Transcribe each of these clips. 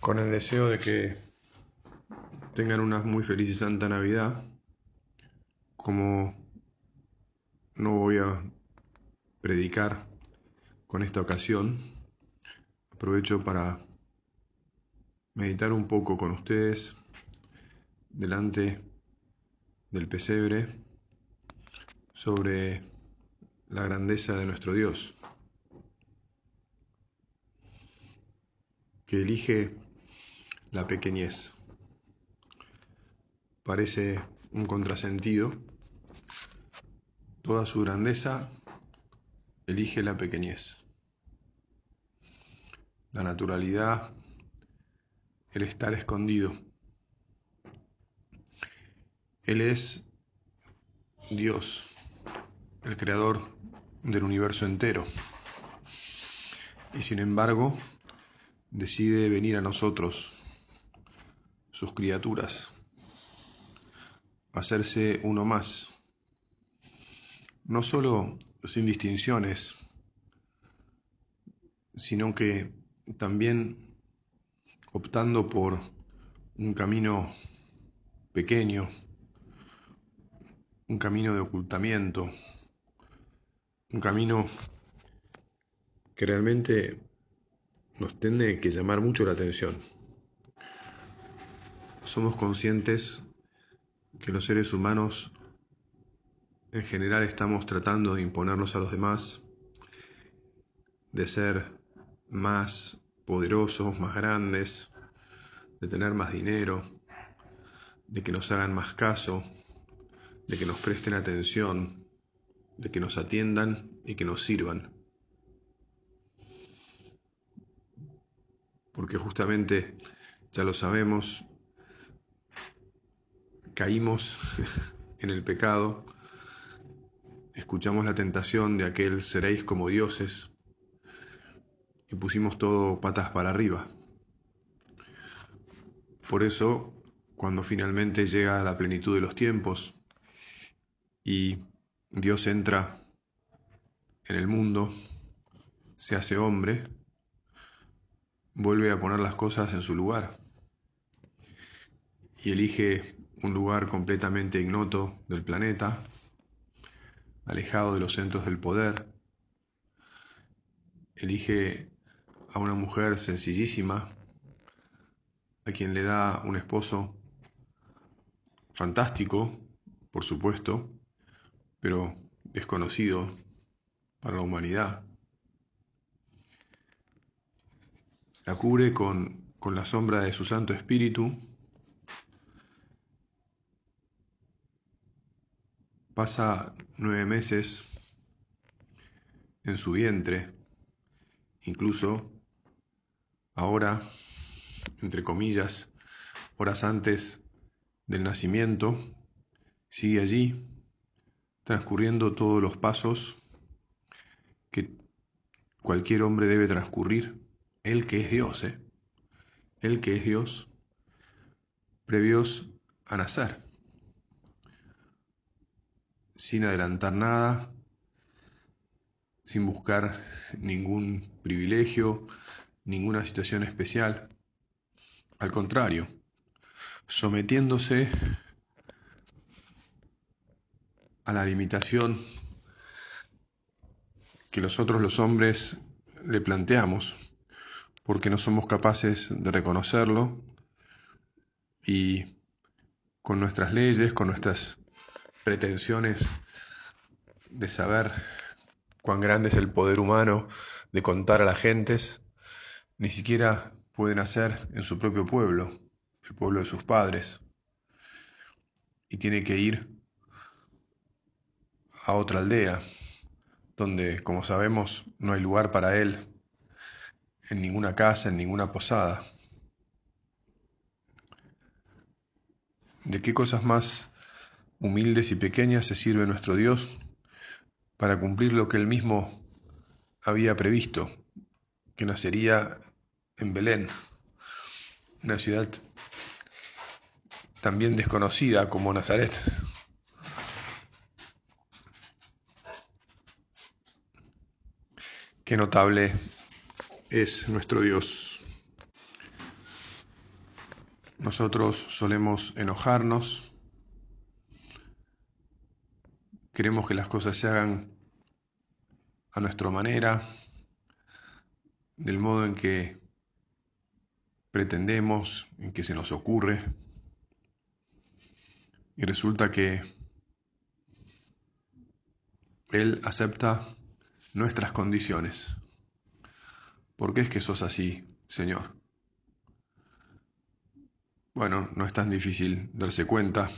con el deseo de que tengan una muy feliz y santa Navidad. Como no voy a predicar con esta ocasión, aprovecho para meditar un poco con ustedes delante del pesebre sobre la grandeza de nuestro Dios, que elige la pequeñez. Parece un contrasentido. Toda su grandeza elige la pequeñez. La naturalidad, el estar escondido. Él es Dios, el creador del universo entero. Y sin embargo, decide venir a nosotros sus criaturas, hacerse uno más, no solo sin distinciones, sino que también optando por un camino pequeño, un camino de ocultamiento, un camino que realmente nos tiene que llamar mucho la atención somos conscientes que los seres humanos en general estamos tratando de imponernos a los demás, de ser más poderosos, más grandes, de tener más dinero, de que nos hagan más caso, de que nos presten atención, de que nos atiendan y que nos sirvan. Porque justamente, ya lo sabemos, caímos en el pecado, escuchamos la tentación de aquel seréis como dioses y pusimos todo patas para arriba. Por eso, cuando finalmente llega la plenitud de los tiempos y Dios entra en el mundo, se hace hombre, vuelve a poner las cosas en su lugar y elige un lugar completamente ignoto del planeta, alejado de los centros del poder. Elige a una mujer sencillísima, a quien le da un esposo fantástico, por supuesto, pero desconocido para la humanidad. La cubre con, con la sombra de su Santo Espíritu pasa nueve meses en su vientre, incluso ahora, entre comillas, horas antes del nacimiento, sigue allí, transcurriendo todos los pasos que cualquier hombre debe transcurrir, él que es Dios, ¿eh? él que es Dios, previos a nacer sin adelantar nada, sin buscar ningún privilegio, ninguna situación especial. Al contrario, sometiéndose a la limitación que nosotros los hombres le planteamos, porque no somos capaces de reconocerlo y con nuestras leyes, con nuestras pretensiones de saber cuán grande es el poder humano, de contar a las gentes, ni siquiera pueden hacer en su propio pueblo, el pueblo de sus padres. Y tiene que ir a otra aldea, donde, como sabemos, no hay lugar para él, en ninguna casa, en ninguna posada. ¿De qué cosas más humildes y pequeñas se sirve nuestro Dios para cumplir lo que él mismo había previsto, que nacería en Belén, una ciudad también desconocida como Nazaret. Qué notable es nuestro Dios. Nosotros solemos enojarnos, queremos que las cosas se hagan a nuestra manera, del modo en que pretendemos, en que se nos ocurre. Y resulta que Él acepta nuestras condiciones. ¿Por qué es que sos así, Señor? Bueno, no es tan difícil darse cuenta.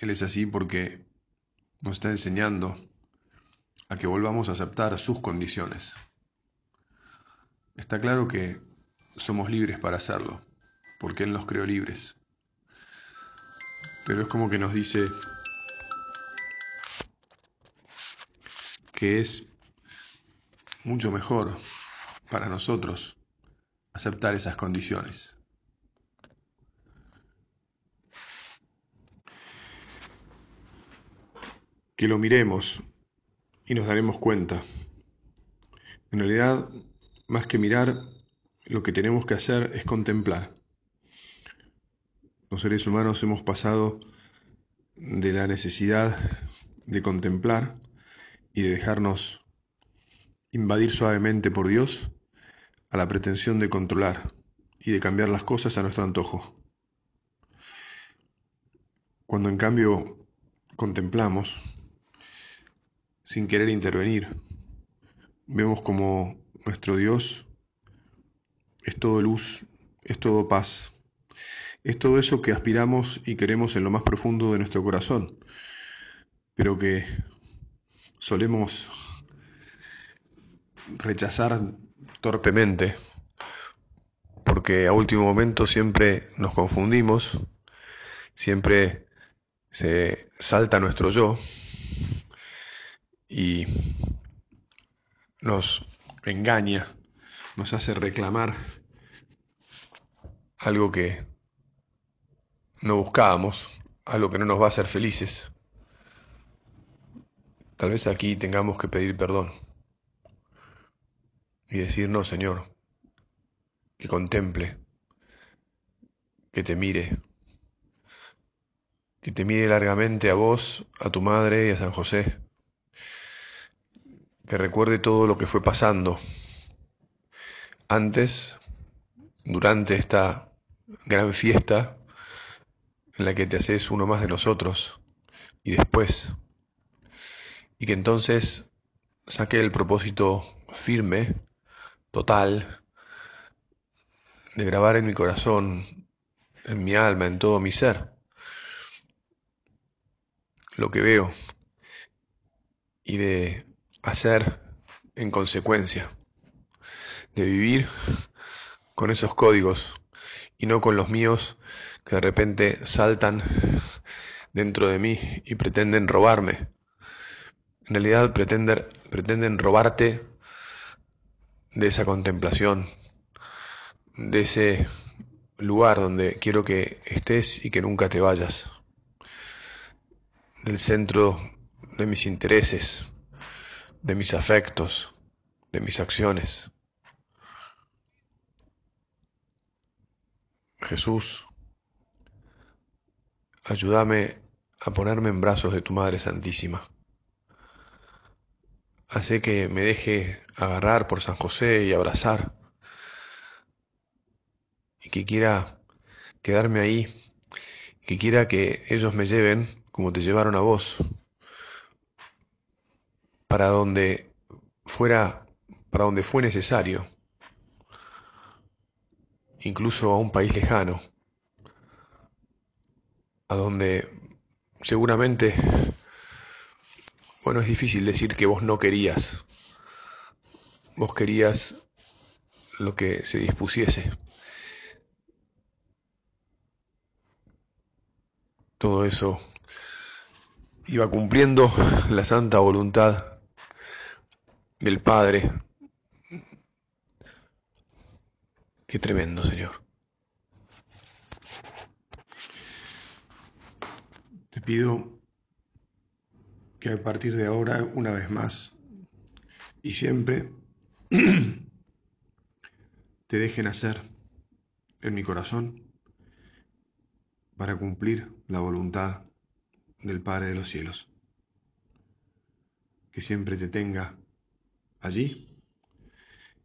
Él es así porque nos está enseñando a que volvamos a aceptar sus condiciones. Está claro que somos libres para hacerlo, porque Él nos creó libres. Pero es como que nos dice que es mucho mejor para nosotros aceptar esas condiciones. Que lo miremos y nos daremos cuenta. En realidad, más que mirar, lo que tenemos que hacer es contemplar. Los seres humanos hemos pasado de la necesidad de contemplar y de dejarnos invadir suavemente por Dios a la pretensión de controlar y de cambiar las cosas a nuestro antojo. Cuando en cambio contemplamos, sin querer intervenir. Vemos como nuestro Dios es todo luz, es todo paz, es todo eso que aspiramos y queremos en lo más profundo de nuestro corazón, pero que solemos rechazar torpemente, porque a último momento siempre nos confundimos, siempre se salta nuestro yo y nos engaña, nos hace reclamar algo que no buscábamos, algo que no nos va a hacer felices. Tal vez aquí tengamos que pedir perdón y decir, no, Señor, que contemple, que te mire, que te mire largamente a vos, a tu madre y a San José que recuerde todo lo que fue pasando antes, durante esta gran fiesta en la que te haces uno más de nosotros y después. Y que entonces saque el propósito firme, total, de grabar en mi corazón, en mi alma, en todo mi ser, lo que veo y de hacer en consecuencia, de vivir con esos códigos y no con los míos que de repente saltan dentro de mí y pretenden robarme. En realidad pretenden, pretenden robarte de esa contemplación, de ese lugar donde quiero que estés y que nunca te vayas, del centro de mis intereses, de mis afectos, de mis acciones. Jesús, ayúdame a ponerme en brazos de tu Madre Santísima. Hace que me deje agarrar por San José y abrazar. Y que quiera quedarme ahí. Que quiera que ellos me lleven como te llevaron a vos para donde fuera, para donde fue necesario, incluso a un país lejano, a donde seguramente, bueno, es difícil decir que vos no querías, vos querías lo que se dispusiese. Todo eso iba cumpliendo la santa voluntad del Padre. Qué tremendo, Señor. Te pido que a partir de ahora, una vez más y siempre, te dejen hacer, en mi corazón para cumplir la voluntad del Padre de los cielos. Que siempre te tenga allí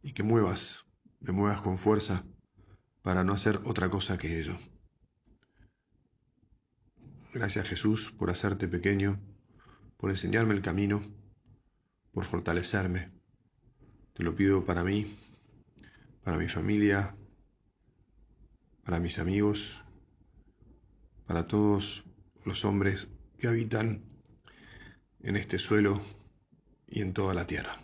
y que muevas, me muevas con fuerza para no hacer otra cosa que ello. Gracias Jesús por hacerte pequeño, por enseñarme el camino, por fortalecerme. Te lo pido para mí, para mi familia, para mis amigos, para todos los hombres que habitan en este suelo y en toda la tierra.